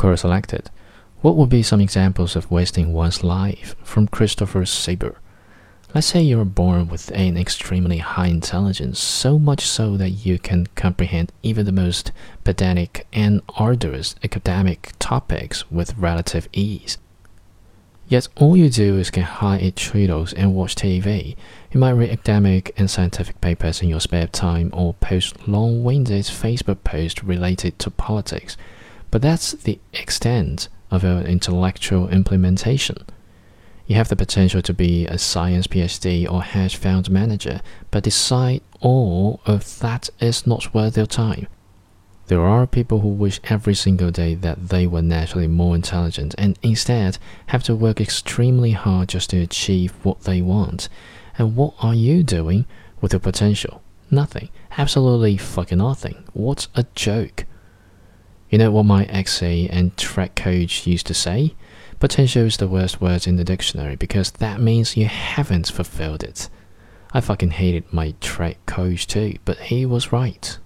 Quora selected. What would be some examples of wasting one's life? From Christopher Saber. Let's say you're born with an extremely high intelligence, so much so that you can comprehend even the most pedantic and arduous academic topics with relative ease. Yet all you do is get high eat Cheetos and watch TV. You might read academic and scientific papers in your spare time or post long-winded Facebook posts related to politics. But that's the extent of your intellectual implementation. You have the potential to be a science PhD or hedge fund manager, but decide all of that is not worth your time. There are people who wish every single day that they were naturally more intelligent and instead have to work extremely hard just to achieve what they want. And what are you doing with your potential? Nothing. Absolutely fucking nothing. What a joke. You know what my XC and track coach used to say? Potential is the worst word in the dictionary because that means you haven't fulfilled it. I fucking hated my track coach too, but he was right.